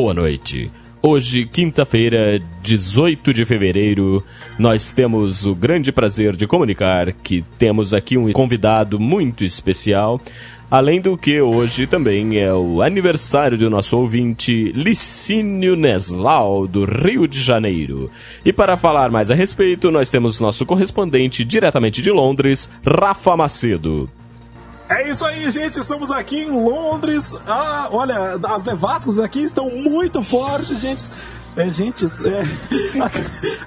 boa noite. Hoje, quinta-feira, 18 de fevereiro, nós temos o grande prazer de comunicar que temos aqui um convidado muito especial. Além do que hoje também é o aniversário do nosso ouvinte Licínio Neslau, do Rio de Janeiro. E para falar mais a respeito, nós temos nosso correspondente diretamente de Londres, Rafa Macedo. É isso aí, gente. Estamos aqui em Londres. Ah, olha, as nevascas aqui estão muito fortes, gente. É, gente, é,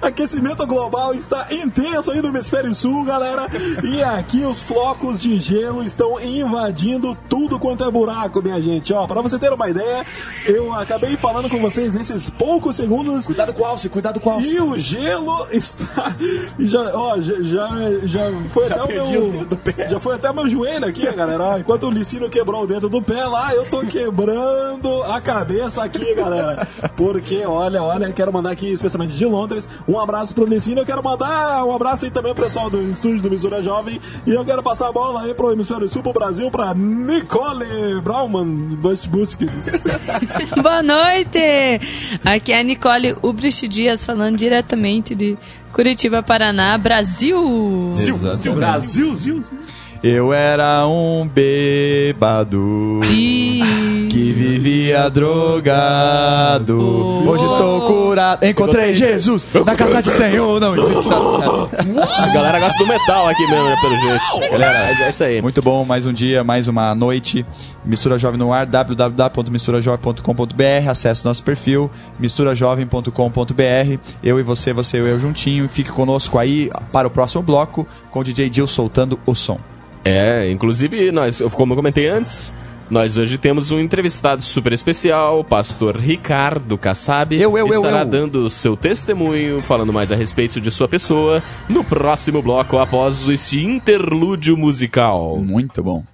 aquecimento global está intenso aí no hemisfério sul, galera. E aqui os flocos de gelo estão invadindo tudo quanto é buraco, minha gente. Ó, para você ter uma ideia, eu acabei falando com vocês nesses poucos segundos. Cuidado com o alce, cuidado com o alce. E o gelo está já, ó, já já, já foi Já até o meu do pé. já foi até meu joelho aqui, galera. Ó, enquanto o Licínio quebrou o dedo do pé lá, eu tô quebrando a cabeça aqui, galera. Porque, olha, olha, quero mandar aqui, especialmente de Londres, um abraço pro Licínio. Eu quero mandar um abraço aí também pro pessoal do estúdio do Missoura Jovem. E eu quero passar a bola aí pro Hemisfério Sul, pro Brasil, pra Nicole Brauman Busquets. Boa noite! Aqui é a Nicole Ubrich Dias falando diretamente de Curitiba, Paraná, Brasil! Exatamente. Brasil, Zil, Zil. Eu era um bêbado E... que vivia drogado. Oh. Hoje estou curado. Encontrei Jesus na casa de Senhor. Não existe. A galera gosta do metal aqui mesmo, né, pelo jeito. Galera, é isso aí. Muito bom, mais um dia, mais uma noite. Mistura Jovem no ar, www.misturajovem.com.br. Acesse nosso perfil, misturajovem.com.br. Eu e você, você e eu juntinho. Fique conosco aí para o próximo bloco com o DJ Jill soltando o som. É, inclusive, nós, como eu comentei antes, nós hoje temos um entrevistado super especial, o pastor Ricardo Kassab. Eu, eu, eu, estará eu. dando seu testemunho, falando mais a respeito de sua pessoa, no próximo bloco, após esse interlúdio musical. Muito bom.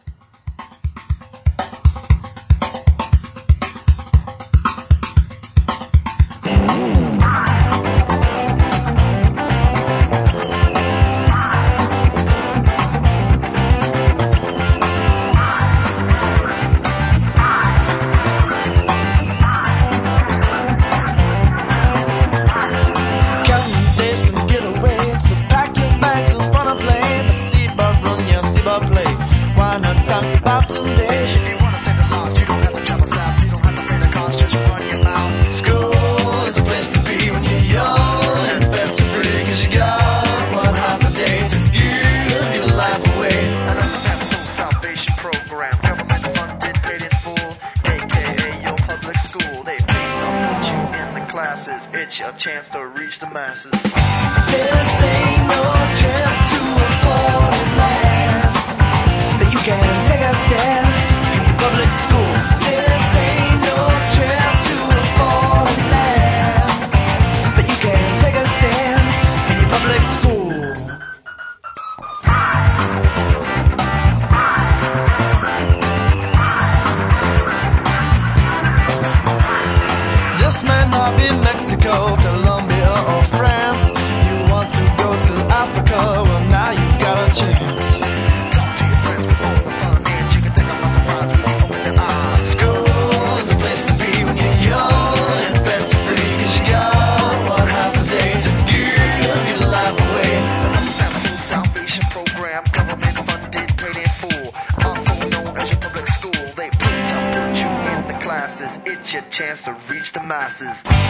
Mexico, Colombia, or France. You want to go to Africa? Well, now you've got a chance. Talk to your friends and you can take open eyes. School is a place to be when you're young and fancy you got one half a day to give your life away. Salvation program, government funded, paid in full. Also known as public school. They put you in the classes. It's your chance to reach the masses.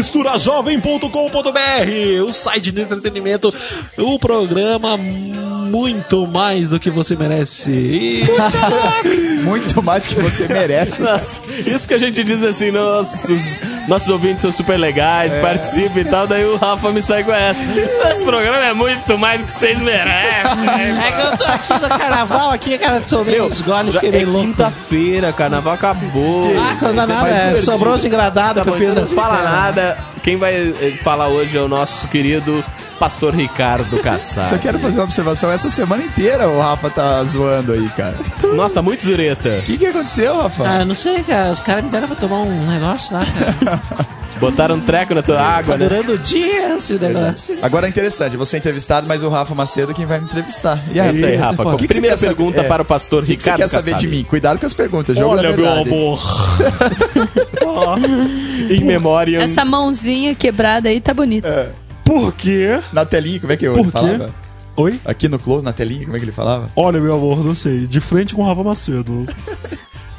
misturajovem.com.br, o site de entretenimento, o programa muito mais do que você merece. E... Muito mais que você merece. Nossa, isso que a gente diz assim, nossos, nossos ouvintes são super legais, É. participam e tal, daí o Rafa me sai com essa. Esse programa é muito mais do que vocês merecem. É que eu tô aqui no carnaval, aqui, cara, tomei uns goles, fiquei é louco. quinta-feira, carnaval acabou. Ah, não dá nada, é, sobrou os engradados Tá que bom, eu fiz então não fala nada. Quem vai falar hoje é o nosso querido pastor Ricardo Cassar. Só quero fazer uma observação. Essa semana inteira o Rafa tá zoando aí, cara. Nossa, tá muito zureta. O que, que aconteceu, Rafa? Ah, não sei, cara, os caras me deram pra tomar um negócio lá, cara. Botaram um treco na tua água, Tá né? durando o dia esse negócio. Agora é interessante, você é entrevistado, mas o Rafa Macedo é quem vai me entrevistar. E aí, É isso aí, Rafa. Que que Primeira pergunta saber? para o pastor O que, que você Ricardo quer saber Kassab. de mim? Cuidado com as perguntas, jogo da Olha, meu verdade. amor. Em memória. Essa mãozinha quebrada aí tá bonita. Por quê? Na telinha, como é que eu Por ele quê? falava? Oi? Aqui no close, na telinha, como é que ele falava? Olha, meu amor, não sei. De frente com o Rafa Macedo.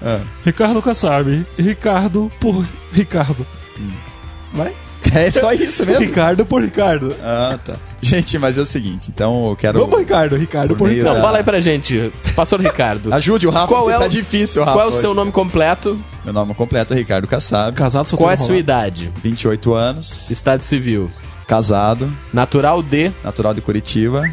Ah. Ricardo Kassab. Ricardo por Ricardo. Vai? É só isso mesmo? Ricardo por Ricardo. Ah, tá. Gente, mas é o seguinte, então eu quero... Vamos, Ricardo. Ricardo Por por Ricardo. Não, fala aí pra gente, pastor Ricardo. Ajude o Rafa, Qual porque é tá o- difícil, Rafa. Qual é o seu nome completo? Meu nome completo é Ricardo Kassab, Casado, solteiro, Qual é a sua idade? 28 anos, Estado civil. Casado, Natural de. natural de Curitiba,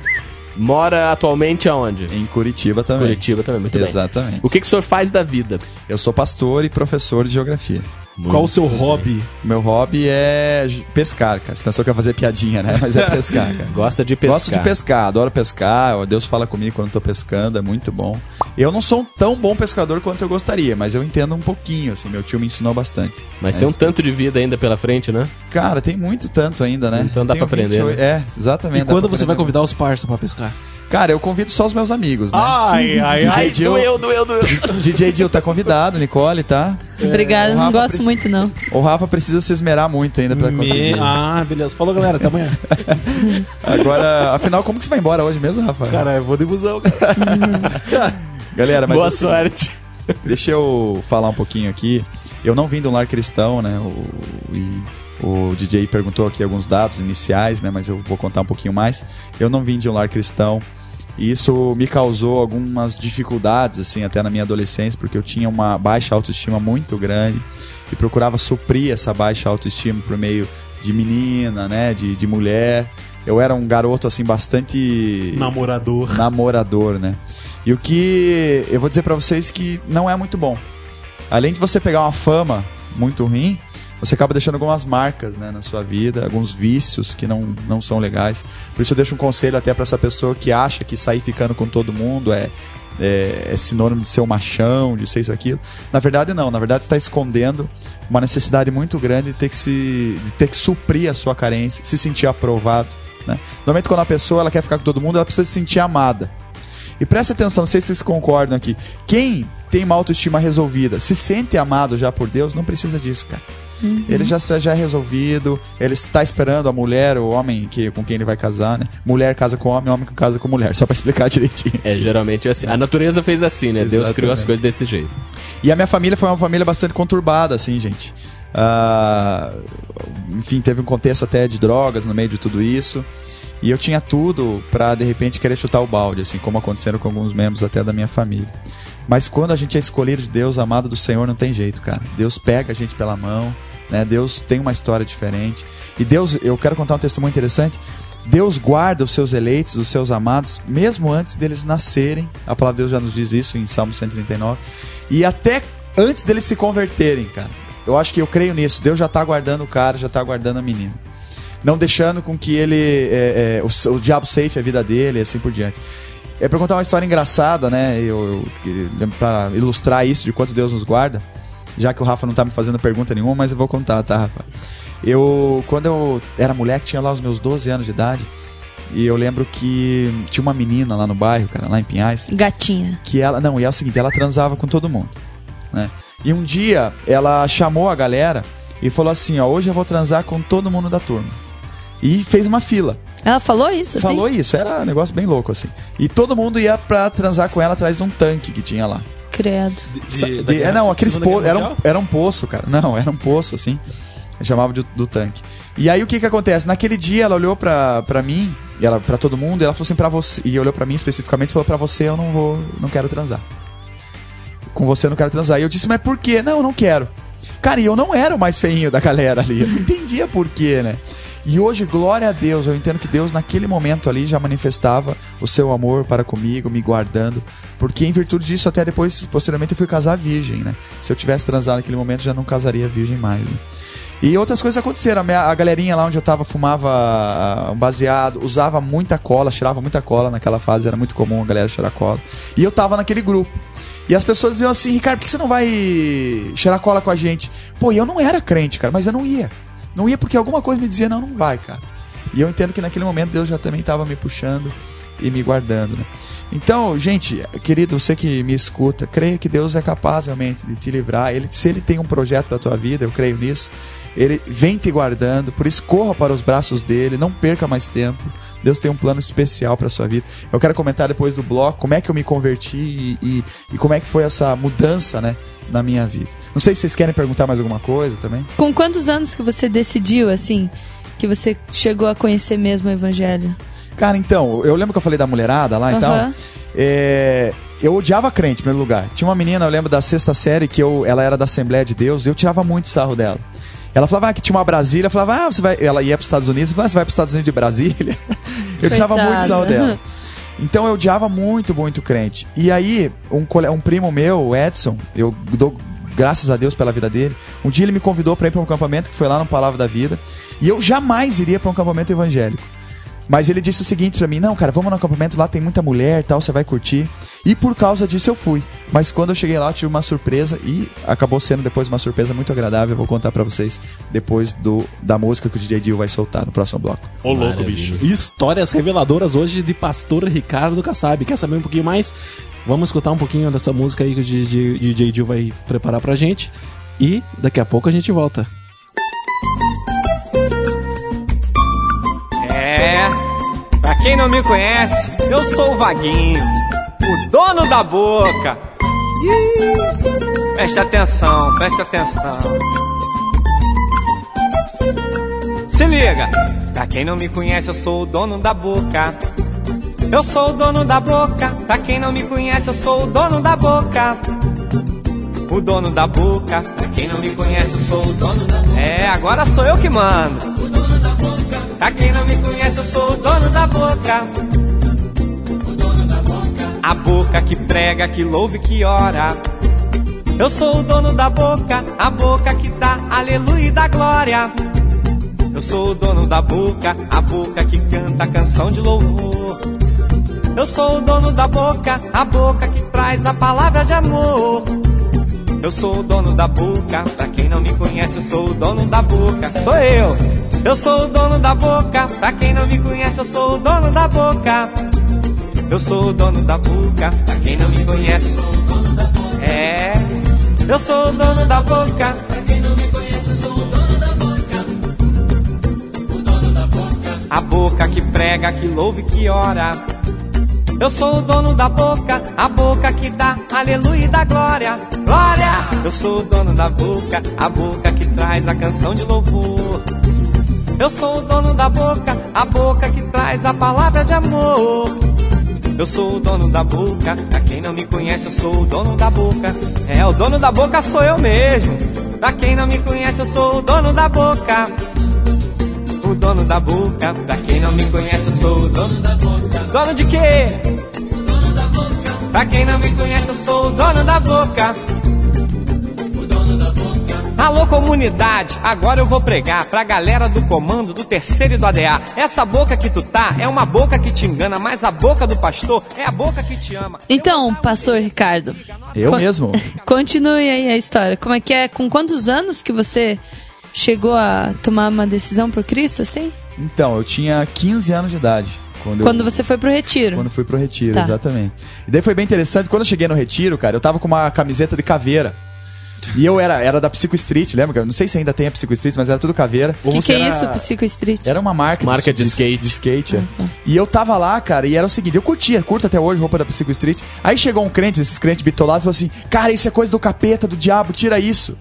Mora atualmente aonde? em Curitiba também. Curitiba também, muito bem. Exatamente. O que, que o senhor faz da vida? Eu sou pastor e professor de geografia. Qual o seu hobby? Meu hobby é pescar, cara. Você pensou que ia fazer piadinha, né? Mas é pescar, cara. Gosta de pescar. Gosto de pescar, adoro pescar. Deus fala comigo quando eu tô pescando, é muito bom. Eu não sou um tão bom pescador quanto eu gostaria, mas eu entendo um pouquinho, assim. Meu tio me ensinou bastante. Mas É, tem um tanto de vida ainda pela frente, né? Cara, tem muito tanto ainda, né? Então dá Tenho pra aprender, 28 É, exatamente. E quando você vai convidar os parça pra pescar? Cara, eu convido só os meus amigos, né? Ai, ai, DJ Jill, doeu, doeu, doeu. DJ Jill tá convidado, Nicole, tá? Obrigada, não gosto precisa- muito não. O Rafa precisa se esmerar muito ainda pra conseguir. Me... Ah, beleza. Falou, galera. Até amanhã. Agora, afinal, como que você vai embora hoje mesmo, Rafa? Cara, eu vou de busão, cara. Galera, mas Boa assim, sorte. Deixa eu falar um pouquinho aqui. Eu não vim de um lar cristão, né? O, e o DJ perguntou aqui alguns dados iniciais, né? Mas eu vou contar um pouquinho mais. Eu não vim de um lar cristão. E isso me causou algumas dificuldades, assim, até na minha adolescência, porque eu tinha uma baixa autoestima muito grande e procurava suprir essa baixa autoestima por meio de menina, né? De, de mulher. Eu era um garoto, assim, bastante Namorador. namorador, né? E o que eu vou dizer pra vocês que não é muito bom. Além de você pegar uma fama muito ruim, você acaba deixando algumas marcas, né, na sua vida, alguns vícios que não, não são legais. Por isso eu deixo um conselho até pra essa pessoa que acha que sair ficando com todo mundo é é, é sinônimo de ser um machão, de ser isso aquilo. Na verdade não, na verdade está escondendo uma necessidade muito grande de ter que se de ter que suprir a sua carência, se sentir aprovado, né? Normalmente quando a pessoa ela quer ficar com todo mundo, ela precisa se sentir amada. E preste atenção, não sei se vocês concordam aqui. Quem tem uma autoestima resolvida, se sente amado já por Deus, não precisa disso, cara. Ele já, já é resolvido, ele está esperando a mulher, o homem que, com quem ele vai casar, né? Mulher casa com homem, homem casa com mulher, só pra explicar direitinho. É, geralmente é assim. A natureza fez assim, né? Deus criou as Exatamente. coisas desse jeito. E a minha família foi uma família bastante conturbada, assim, gente. Ah, enfim, teve um contexto até de drogas no meio de tudo isso. E eu tinha tudo pra, de repente, querer chutar o balde, assim, como aconteceram com alguns membros até da minha família. Mas quando a gente é escolhido de Deus, amado do Senhor, não tem jeito, cara. Deus pega a gente pela mão, né? Deus tem uma história diferente. E Deus, eu quero contar um testemunho interessante. Deus guarda os seus eleitos, os seus amados, mesmo antes deles nascerem. A palavra de Deus já nos diz isso em Salmo 139. E até antes deles se converterem, cara. Eu acho que eu creio nisso. Deus já está guardando o cara, já está guardando a menina. Não deixando com que ele. é, é, o, o diabo safe a vida dele e assim por diante. É pra contar uma história engraçada, né? Eu, eu, para ilustrar isso de quanto Deus nos guarda. Já que o Rafa não tá me fazendo pergunta nenhuma, mas eu vou contar, tá, Rafa? Eu, quando eu era moleque, tinha lá os meus 12 anos de idade. E eu lembro que tinha uma menina lá no bairro, cara, lá em Pinhais Gatinha. que ela. Não, e é o seguinte, ela transava com todo mundo. Né? E um dia ela chamou a galera e falou assim: ó, hoje eu vou transar com todo mundo da turma. E fez uma fila. Ela falou isso, assim? Falou isso, era um negócio bem louco, assim. E todo mundo ia pra transar com ela atrás de um tanque que tinha lá. Credo. De- de- é, não, aqueles Segunda po Guerra era, um, era um poço, cara. Não, era um poço, assim. Eu chamava de, do tanque. E aí o que que acontece? Naquele dia ela olhou pra, pra mim E ela, pra todo mundo, e ela falou assim, pra você. E olhou pra mim especificamente e falou: pra você eu não vou, não quero transar. Com você eu não quero transar. E eu disse, mas por quê? Não, eu não quero. Cara, e eu não era o mais feinho da galera ali. Eu não entendia por quê, né? E hoje, glória a Deus, eu entendo que Deus naquele momento ali já manifestava o seu amor para comigo, me guardando. Porque em virtude disso, até depois, posteriormente, eu fui casar virgem, né? Se eu tivesse transado naquele momento, já não casaria virgem mais. né? E outras coisas aconteceram. A, minha- a galerinha lá onde eu tava fumava ah, baseado, usava muita cola, cheirava muita cola naquela fase, era muito comum a galera cheirar cola. E eu tava naquele grupo. E as pessoas diziam assim, Ricardo, por que você não vai cheirar cola com a gente? Pô, e eu não era crente, cara, mas eu não ia. Não ia porque alguma coisa me dizia, não, não vai, cara. E eu entendo que naquele momento Deus já também estava me puxando e me guardando, né? Então, gente, querido, você que me escuta, creia que Deus é capaz realmente de te livrar. Ele, se ele tem um projeto da tua vida, eu creio nisso. Ele vem te guardando, por isso corra para os braços dele, não perca mais tempo. Deus tem um plano especial para sua vida. Eu quero comentar depois do bloco como é que eu me converti e, e, e como é que foi essa mudança, né, na minha vida. Não sei se vocês querem perguntar mais alguma coisa também. Com quantos anos que você decidiu, assim, que você chegou a conhecer mesmo o evangelho? Cara, então, eu lembro que eu falei da mulherada lá e tal. É, eu odiava crente, em primeiro lugar. Tinha uma menina, eu lembro da sexta série, que eu, ela era da Assembleia de Deus, e eu tirava muito sarro dela. Ela falava ah, que tinha uma Brasília, eu falava, ah, você vai. Ela ia para os Estados Unidos, eu falava, ah, você vai para os Estados Unidos de Brasília. eu tirava muito sarro dela. Então eu odiava muito, muito crente. E aí, um, um primo meu, o Edson, eu dou graças a Deus pela vida dele. Um dia ele me convidou para ir para um acampamento que foi lá no Palavra da Vida. E eu jamais iria para um acampamento evangélico. Mas ele disse o seguinte pra mim: Não, cara, vamos no acampamento, lá tem muita mulher e tal, você vai curtir. E por causa disso eu fui. Mas quando eu cheguei lá, eu tive uma surpresa e acabou sendo depois uma surpresa muito agradável. Eu vou contar pra vocês depois do, da música que o DJ Dio vai soltar no próximo bloco. Ô, louco, Maravilha. bicho. Histórias reveladoras hoje de pastor Ricardo Kassab. Quer saber um pouquinho mais? Vamos escutar um pouquinho dessa música aí que o DJ, DJ Dio vai preparar pra gente. E daqui a pouco a gente volta. Quem não me conhece, eu sou o Vaguinho, o dono da boca. Presta atenção, presta atenção. Se liga, pra quem não me conhece, eu sou o dono da boca. Eu sou o dono da boca, pra quem não me conhece, eu sou o dono da boca. O dono da boca, pra quem não me conhece, eu sou o dono da boca. É, agora sou eu que mando. Pra quem não me conhece, eu sou o dono da boca. A boca que prega, que louve, que ora. Eu sou o dono da boca, a boca que dá aleluia e dá glória. Eu sou o dono da boca, a boca que canta a canção de louvor. Eu sou o dono da boca, a boca que traz a palavra de amor. Eu sou o dono da boca, pra quem não me conhece, eu sou o dono da boca, sou eu. Eu sou o dono da boca, pra quem não me conhece, eu sou o dono da boca. Eu sou o dono da boca, pra quem não me conhece, eu sou o dono da boca. É, eu sou o dono da boca, pra quem não me conhece, eu sou o dono da boca. O dono da boca. A boca que prega, que louve, que ora. Eu sou o dono da boca, a boca que dá aleluia e dá glória. Glória! Eu sou o dono da boca, a boca que traz a canção de louvor. Eu sou o dono da boca, a boca que traz a palavra de amor. Eu sou o dono da boca, pra quem não me conhece, eu sou o dono da boca. É, o dono da boca sou eu mesmo. Pra quem não me conhece, eu sou o dono da boca. O dono da boca, pra quem não me conhece, eu sou o dono da boca. Dono de quê? Dono da boca. Pra quem não me conhece, eu sou o dono da boca. Alô comunidade, agora eu vou pregar pra galera do comando do terceiro e do ADA. Essa boca que tu tá é uma boca que te engana, mas a boca do pastor é a boca que te ama. Então, pastor Ricardo. Eu Con- mesmo. Continue aí a história. Como é que é? Com quantos anos que você chegou a tomar uma decisão por Cristo, assim? Então, eu tinha 15 anos de idade. Quando, Quando eu, você foi pro retiro. quando fui pro retiro, Tá. exatamente. E daí foi bem interessante. Quando eu cheguei no retiro, cara, eu tava com uma camiseta de caveira. E eu era, era da Psycho Street, lembra? Não sei se ainda tem a Psycho Street, mas era tudo caveira. O que, que é Era- isso, Psycho Street? Era uma marca, Marca de skate. De skate é. Ah. E eu tava lá, cara, e era o seguinte, eu curtia, curto até hoje roupa da Psycho Street. Aí chegou um crente, esses crentes bitolados, e falou assim: Cara, isso é coisa do capeta, do diabo, tira isso.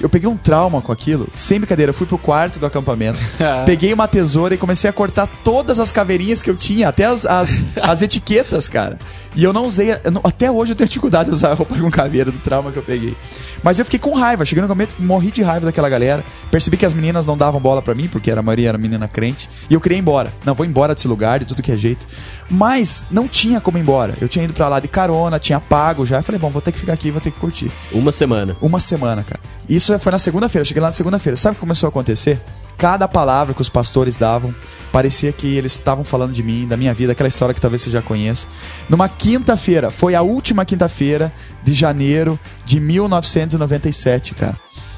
Eu peguei um trauma com aquilo. Sem brincadeira, eu fui pro quarto do acampamento. peguei uma tesoura e comecei a cortar todas as caveirinhas que eu tinha, até as, as, as etiquetas, cara. E eu não usei. eu não- até hoje eu tenho dificuldade de usar roupa com caveira do trauma que eu peguei. Mas eu fiquei com raiva. Cheguei no acampamento, morri de raiva daquela galera. Percebi que as meninas não davam bola pra mim, porque era, a maioria era menina crente. E eu queria ir embora. Não, vou embora desse lugar, de tudo que é jeito. Mas não tinha como ir embora. Eu tinha ido pra lá de carona, tinha pago já. Eu falei, bom, vou ter que ficar aqui, vou ter que curtir. Uma semana. Uma semana, cara. Isso foi na segunda-feira. Cheguei lá na segunda-feira. Sabe o que começou a acontecer? Cada palavra que os pastores davam parecia que eles estavam falando de mim, da minha vida, aquela história que talvez você já conheça. Numa quinta-feira, foi a última quinta-feira de janeiro de 1997, cara.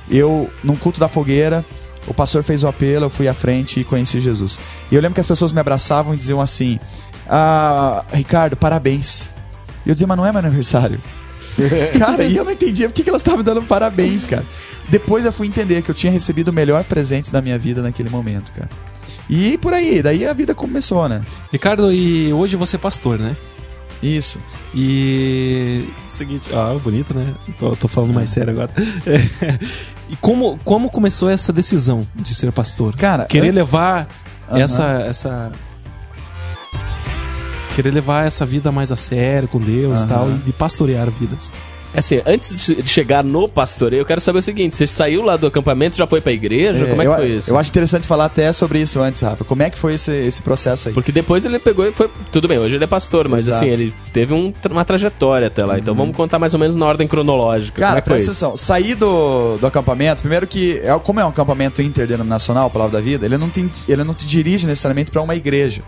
Eu, num culto da fogueira, o pastor fez o apelo, eu fui à frente e conheci Jesus. E eu lembro que as pessoas me abraçavam e diziam assim: ah, Ricardo, parabéns. E eu dizia, mas não é meu aniversário. cara, e eu não entendia por que elas estavam me dando parabéns, cara. Depois eu fui entender que eu tinha recebido o melhor presente da minha vida naquele momento, cara. E por aí, daí a vida começou, né? Ricardo, e hoje você é pastor, né? Isso. E. Seguinte, ó, bonito, né? Tô, tô falando mais sério agora. e como, como começou essa decisão de ser pastor? Cara, Querer eu- levar Aham. essa. essa. Querer levar essa vida mais a sério com Deus e Aham. tal, e de pastorear vidas. Assim, antes de chegar no pastoreio, eu quero saber o seguinte: você saiu lá do acampamento, já foi pra igreja? É, Como é que eu, foi isso? Eu acho interessante falar até sobre isso antes, Rafa. Como é que foi esse, esse processo aí? Porque depois ele pegou e foi. Tudo bem, hoje ele é pastor, mas Exato. assim, ele teve um uma trajetória até lá. Então vamos contar mais ou menos na ordem cronológica. Cara, Como é que foi presta isso? atenção. Sair do, do acampamento, primeiro que, é, como é um acampamento interdenominacional, Palavra da Vida, ele não te, ele não te dirige necessariamente pra uma igreja.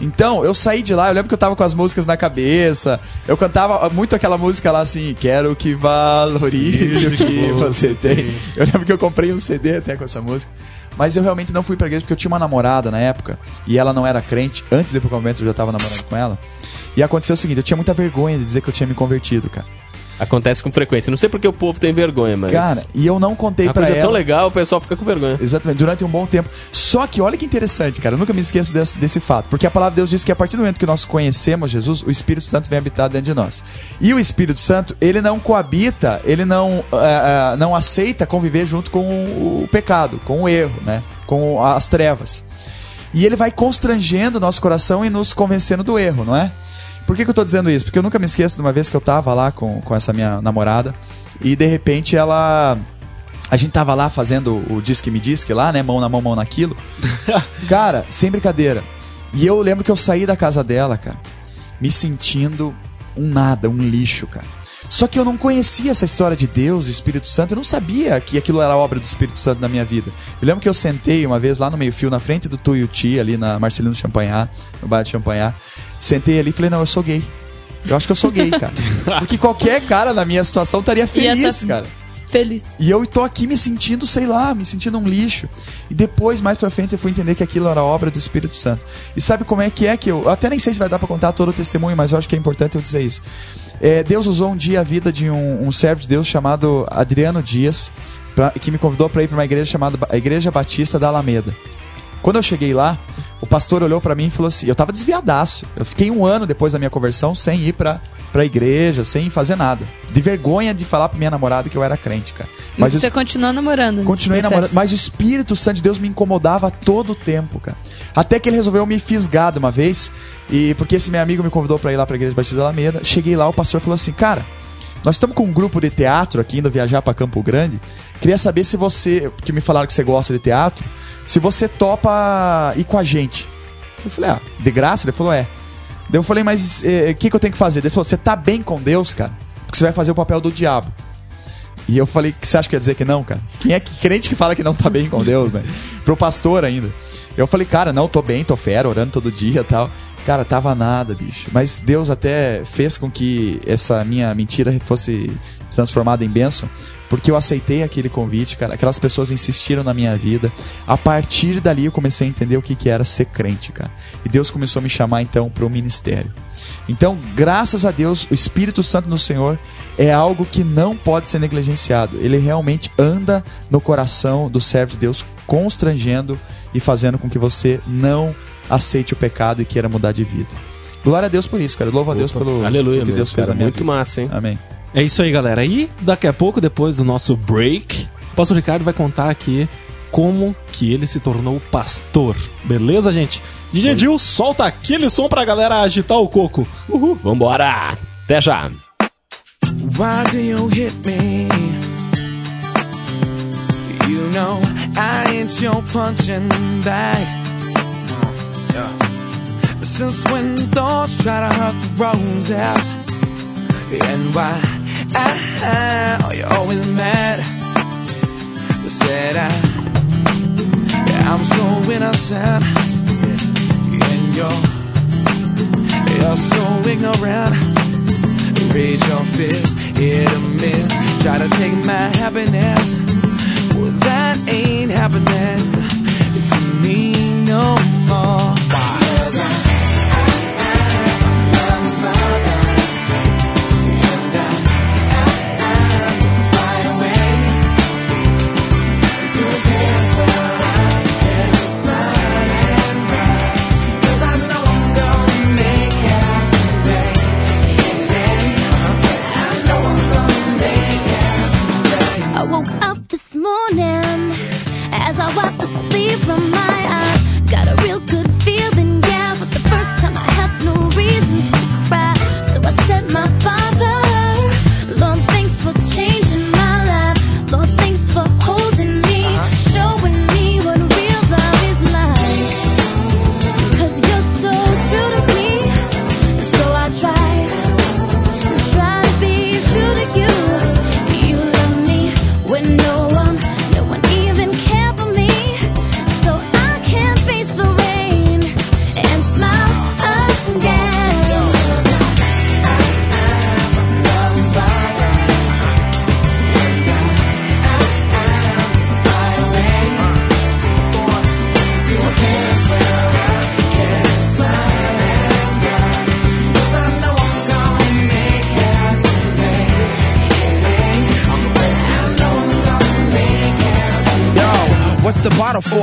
Então, eu saí de lá, eu lembro que eu tava com as músicas na cabeça, eu cantava muito aquela música lá assim, quero que valorize o que você tem. Eu lembro que eu comprei um CD até com essa música. Mas eu realmente não fui pra igreja porque eu tinha uma namorada na época, e ela não era crente, antes pro acampamento eu já tava namorando com ela. E aconteceu o seguinte, eu tinha muita vergonha de dizer que eu tinha me convertido, cara. Acontece com frequência. Não sei porque o povo tem vergonha, mas. Cara, e eu não contei a pra coisa é ela. tão legal, o pessoal fica com vergonha. Exatamente, durante um bom tempo. Só que olha que interessante, cara. Eu nunca me esqueço desse, desse fato. Porque a palavra de Deus diz que a partir do momento que nós conhecemos Jesus, o Espírito Santo vem habitar dentro de nós. E o Espírito Santo, ele não coabita, ele não, ah, não aceita conviver junto com o pecado, com o erro, né? Com as trevas. E ele vai constrangendo o nosso coração e nos convencendo do erro, não é? Por que, que eu tô dizendo isso? Porque eu nunca me esqueço de uma vez que eu tava lá com, com essa minha namorada e de repente ela. A gente tava lá fazendo o Disque Me Disque lá, né? Mão na mão, mão naquilo. cara, sem brincadeira. E eu lembro que eu saí da casa dela, cara, me sentindo um nada, um lixo, cara. Só que eu não conhecia essa história de Deus, Espírito Santo, eu não sabia que aquilo era obra do Espírito Santo na minha vida. Eu lembro que eu sentei uma vez lá no meio-fio, na frente do Tuiuti, ali na Marcelino Champagnat, no bairro de Champagnat. Sentei ali e falei, não, eu sou gay. Eu acho que eu sou gay, cara. Porque qualquer cara na minha situação estaria feliz, tá- cara. Feliz. E eu tô aqui me sentindo, sei lá, me sentindo um lixo. E depois, mais pra frente, eu fui entender que aquilo era obra do Espírito Santo. E sabe como é que é que eu. eu até nem sei se vai dar pra contar todo o testemunho, mas eu acho que é importante eu dizer isso. É, Deus usou um dia a vida de um, um servo de Deus chamado Adriano Dias, pra- que me convidou para ir para uma igreja chamada Ba- a Igreja Batista da Alameda. Quando eu cheguei lá, o pastor olhou pra mim e falou assim: eu tava desviadaço. Eu fiquei um ano depois da minha conversão sem ir pra, pra igreja, sem fazer nada. De vergonha de falar pra minha namorada que eu era crente, cara. Mas você eu continuou namorando. continuei namorando. Mas o Espírito Santo de Deus me incomodava todo o tempo, cara. Até que ele resolveu me fisgar de uma vez. E porque esse meu amigo me convidou pra ir lá pra igreja Batista da Alameda. Cheguei lá, o pastor falou assim: cara. Nós estamos com um grupo de teatro aqui, indo viajar pra Campo Grande. Queria saber se você, que me falaram que você gosta de teatro, se você topa ir com a gente. Eu falei, ah, de graça? Ele falou, é. Daí eu falei, mas o que, que eu tenho que fazer? Ele falou, você tá bem com Deus, cara? Porque você vai fazer o papel do diabo. E eu falei, você acha que quer dizer que não, cara? Quem é que, crente que fala que não tá bem com Deus, né? Pro pastor ainda. Eu falei, cara, não, tô bem, tô fera, orando todo dia e tal. Cara, tava nada, bicho. Mas Deus até fez com que essa minha mentira fosse transformada em bênção, porque eu aceitei aquele convite, cara. Aquelas pessoas insistiram na minha vida. A partir dali eu comecei a entender o que, que era ser crente, cara. E Deus começou a me chamar então pro ministério. Então, graças a Deus, o Espírito Santo no Senhor é algo que não pode ser negligenciado. Ele realmente anda no coração do servo de Deus, constrangendo e fazendo com que você não aceite o pecado e queira mudar de vida. Glória a Deus por isso, cara. Louvo a Deus pelo Aleluia, que mesmo, Deus fez cara. na minha Muito vida. massa, hein? Amém. É isso aí, galera. E daqui a pouco, depois do nosso break, O pastor Ricardo vai contar aqui como que ele se tornou pastor. Beleza, gente? DJ Dil, solta aquele som pra galera agitar o coco. Uhul, vambora! Até já! Why do you hit me? You know I ain't your punching bag. Since when thoughts try to hurt the roses? And why I, are you always mad? Said I, I'm so innocent, and you're you're so ignorant. Raise your fist, hit a miss. Try to take my happiness. Well, that ain't happening to me no more.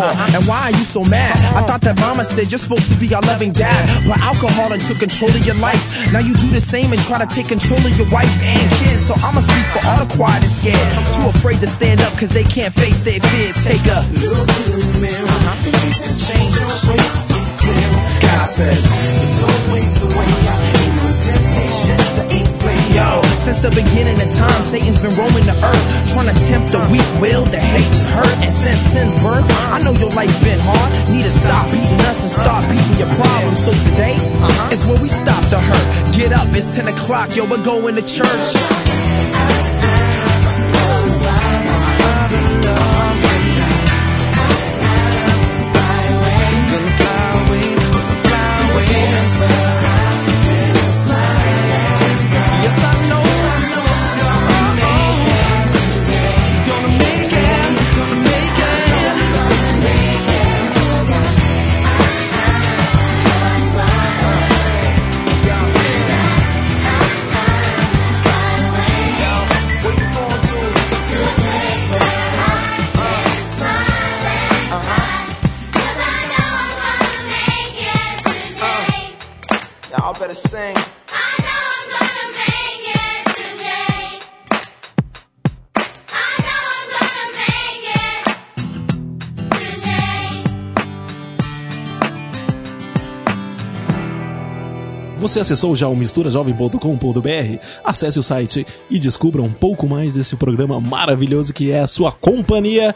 For? And why are you so mad? I thought that mama said you're supposed to be our loving dad. But alcohol done took control of your life. Now you do the same and try to take control of your wife and kids. So I'ma speak for all the quiet and scared. Too afraid to stand up cause they can't face their fears. Take a look in the mirror. and Change your. God says, there's always a way out. Ain't no temptation that ain't way Yo, since the beginning of time, Satan's been roaming the earth, trying to tempt the weak will, the hate and hurt. And since sin's birth, I know your life's been hard. Need to stop beating us and start beating your problems. So today uh-huh, is where we stop the hurt. Get up, it's 10 o'clock, yo, we're going to church. Você acessou já o misturajovem.com.br? Acesse o site e descubra um pouco mais desse programa maravilhoso que é a sua companhia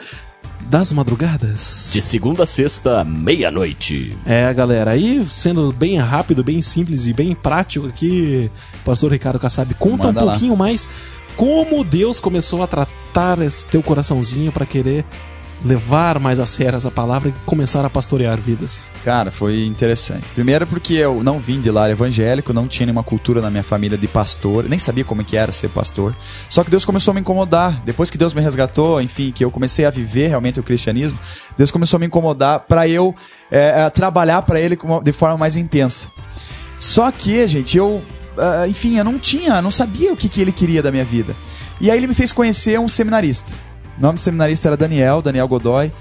das madrugadas. De segunda a sexta, meia-noite. É, galera, aí sendo bem rápido, bem simples e bem prático aqui, pastor Ricardo Kassab, conta Manda um lá. pouquinho mais como Deus começou a tratar esse teu coraçãozinho para querer levar mais a sério essa palavra e começar a pastorear vidas. Cara, foi interessante. Primeiro porque eu não vim de lar evangélico, não tinha nenhuma cultura na minha família de pastor, nem sabia como que era ser pastor. Só que Deus começou a me incomodar. Depois que Deus me resgatou, enfim, que eu comecei a viver realmente o cristianismo, Deus começou a me incomodar para eu é, é, trabalhar para Ele de forma mais intensa. Só que, gente, eu, ah, enfim, eu não tinha, não sabia o que, que Ele queria da minha vida. E aí Ele me fez conhecer um seminarista. O nome do seminarista era Daniel, Daniel Godoy.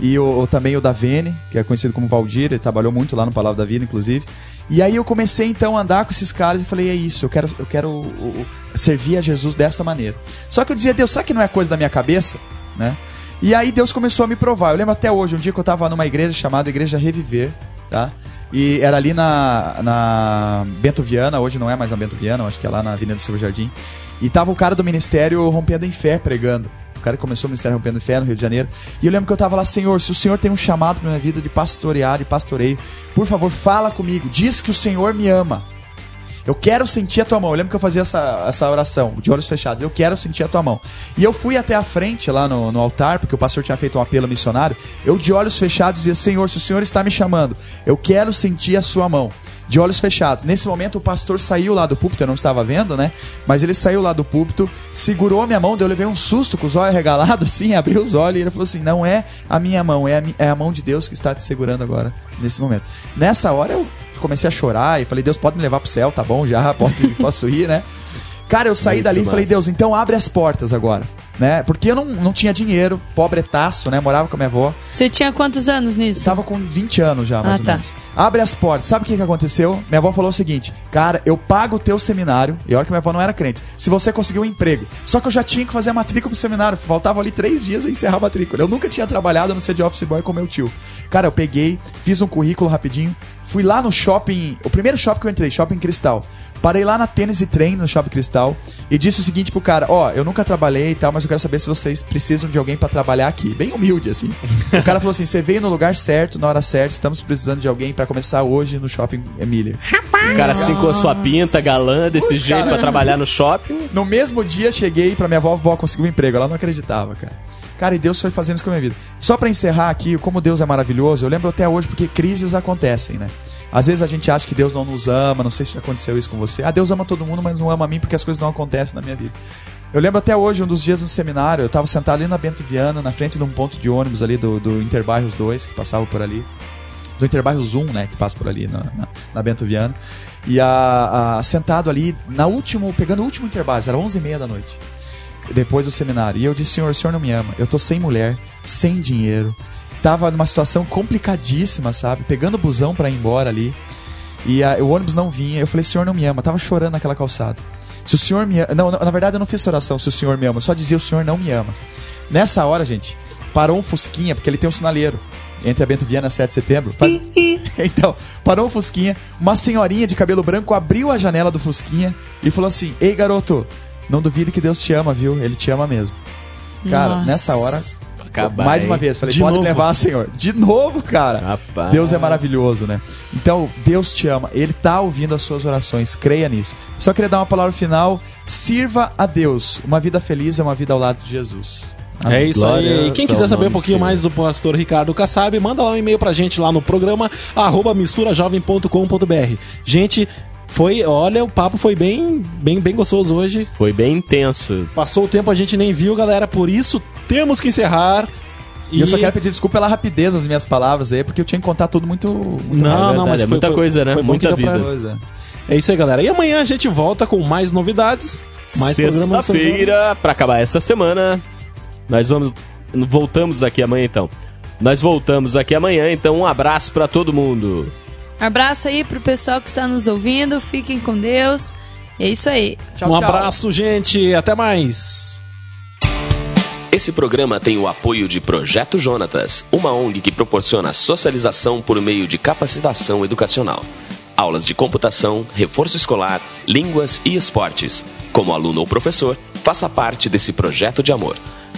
E o, também o Davene, que é conhecido como Valdir, ele trabalhou muito lá no Palavra da Vida, inclusive. E aí eu comecei então a andar com esses caras e falei, é isso, eu quero, eu quero servir a Jesus dessa maneira. Só que eu dizia, Deus, será que não é coisa da minha cabeça? né? E aí Deus começou a me provar. Eu lembro até hoje, um dia que eu tava numa igreja chamada Igreja Reviver, tá? E era ali na, na Bento Viana, hoje não é mais na Bento Viana, acho que é lá na Avenida do Silva Jardim. E tava o cara do ministério rompendo em fé pregando. Cara que começou o ministério rompendo fé no Rio de Janeiro. E eu lembro que eu tava lá, Senhor, se o Senhor tem um chamado pra minha vida de pastorear, de pastoreio, por favor, fala comigo. Diz que o Senhor me ama. Eu quero sentir a tua mão. Eu lembro que eu fazia essa, essa oração, de olhos fechados. Eu quero sentir a tua mão. E eu fui até a frente lá no, no altar, porque o pastor tinha feito um apelo missionário. Eu, de olhos fechados, dizia: Senhor, se o Senhor está me chamando, eu quero sentir a sua mão. De olhos fechados. Nesse momento, o pastor saiu lá do púlpito, eu não estava vendo, né? Mas ele saiu lá do púlpito, segurou minha mão, eu levei um susto com os olhos regalados, assim, abriu os olhos e ele falou assim: Não é a minha mão, é a, é a mão de Deus que está te segurando agora, nesse momento. Nessa hora eu comecei a chorar e falei: Deus, pode me levar pro céu, tá bom já, pode, posso ir, né? Cara, eu saí Muito dali e falei. Deus, então abre as portas agora, né? Porque eu não, não tinha dinheiro, pobretaço, né? Morava com a minha avó. Você tinha quantos anos nisso? Tava com 20 anos já, mais Ah, ou tá. menos. Abre as portas. Sabe o que, que aconteceu? Minha avó falou o seguinte: Cara, eu pago o teu seminário. E olha que minha avó não era crente. Se você conseguir um emprego. Só que eu já tinha que fazer a matrícula pro seminário. Faltava ali três dias a encerrar a matrícula. Eu nunca tinha trabalhado no ser de office boy com meu tio. Cara, eu peguei, fiz um currículo rapidinho. Fui lá no shopping. O primeiro shopping que eu entrei, Shopping Cristal. Parei lá na Tênis e Trem, no Shopping Cristal, e disse o seguinte pro cara: Ó, eu nunca trabalhei e tal, mas eu quero saber se vocês precisam de alguém pra trabalhar aqui. Bem humilde, assim. o cara falou assim: você veio no lugar certo, na hora certa, estamos precisando de alguém pra começar hoje no Shopping Emília. O cara assim com a sua pinta, galã, desse jeito pra trabalhar no shopping. No mesmo dia, cheguei pra minha avó, vó conseguiu um emprego. Ela não acreditava, cara. Cara, e Deus foi fazendo isso com a minha vida. Só pra encerrar aqui, como Deus é maravilhoso, eu lembro até hoje porque crises acontecem, né? Às vezes a gente acha que Deus não nos ama, não sei se já aconteceu isso com você. Ah, Deus ama todo mundo, mas não ama a mim porque as coisas não acontecem na minha vida. Eu lembro até hoje, um dos dias no seminário, eu tava sentado ali na Bento Viana, na frente de um ponto de ônibus ali do, do Interbairros 2, que passava por ali. Do Interbairros 1, né, que passa por ali na, na, na Bento Viana. E a, a- sentado ali, na último, pegando o último Interbairros, era 11h30 da noite depois do seminário. E eu disse, senhor, o senhor não me ama. Eu tô sem mulher, sem dinheiro. Tava numa situação complicadíssima, sabe? Pegando o busão pra ir embora ali. E a- o ônibus não vinha. Eu falei, senhor não me ama. Tava chorando naquela calçada. Se o senhor me ama. Não, não, na verdade eu não fiz essa oração, se o senhor me ama. Eu só dizia, o senhor não me ama. Nessa hora, gente, parou um Fusquinha, porque ele tem um sinaleiro. Entre a Bento Viana e a 7 de setembro. Faz- então, parou um Fusquinha. Uma senhorinha de cabelo branco abriu a janela do Fusquinha e falou assim: Ei, garoto, não duvide que Deus te ama, viu? Ele te ama mesmo. Cara, Nossa. nessa hora, Acabar, mais uma vez, falei: De Pode novo. levar, Senhor. De novo, cara. Rapaz. Deus é maravilhoso, né? Então, Deus te ama. Ele tá ouvindo as suas orações. Creia nisso. Só queria dar uma palavra final. Sirva a Deus. Uma vida feliz é uma vida ao lado de Jesus. É isso aí. Quem ao quiser saber um pouquinho do mais do pastor Ricardo Kassab, manda lá um e-mail pra gente lá no programa arroba misturajovem.com.br. Gente, foi, olha, o papo foi bem, bem, bem gostoso hoje. Foi bem intenso. Passou o tempo, a gente nem viu, galera, por isso temos que encerrar. E eu só quero pedir desculpa pela rapidez das minhas palavras aí, porque eu tinha que contar tudo muito. muito Não, rápido. não, mas é foi- muita foi- coisa, né? foi Muita pra- vida. Coisa. É isso aí, galera. E amanhã a gente volta com mais novidades. Mais Sexta-feira, pra acabar essa semana, nós vamos. Voltamos aqui amanhã então. Nós voltamos aqui amanhã, então um abraço pra todo mundo. Abraço aí pro pessoal que está nos ouvindo. Fiquem com Deus. É isso aí. Tchau, um tchau. abraço, gente. Até mais. Esse programa tem o apoio de Projeto Jonatas, uma ONG que proporciona socialização por meio de capacitação educacional. Aulas de computação, reforço escolar, línguas e esportes. Como aluno ou professor, faça parte desse projeto de amor.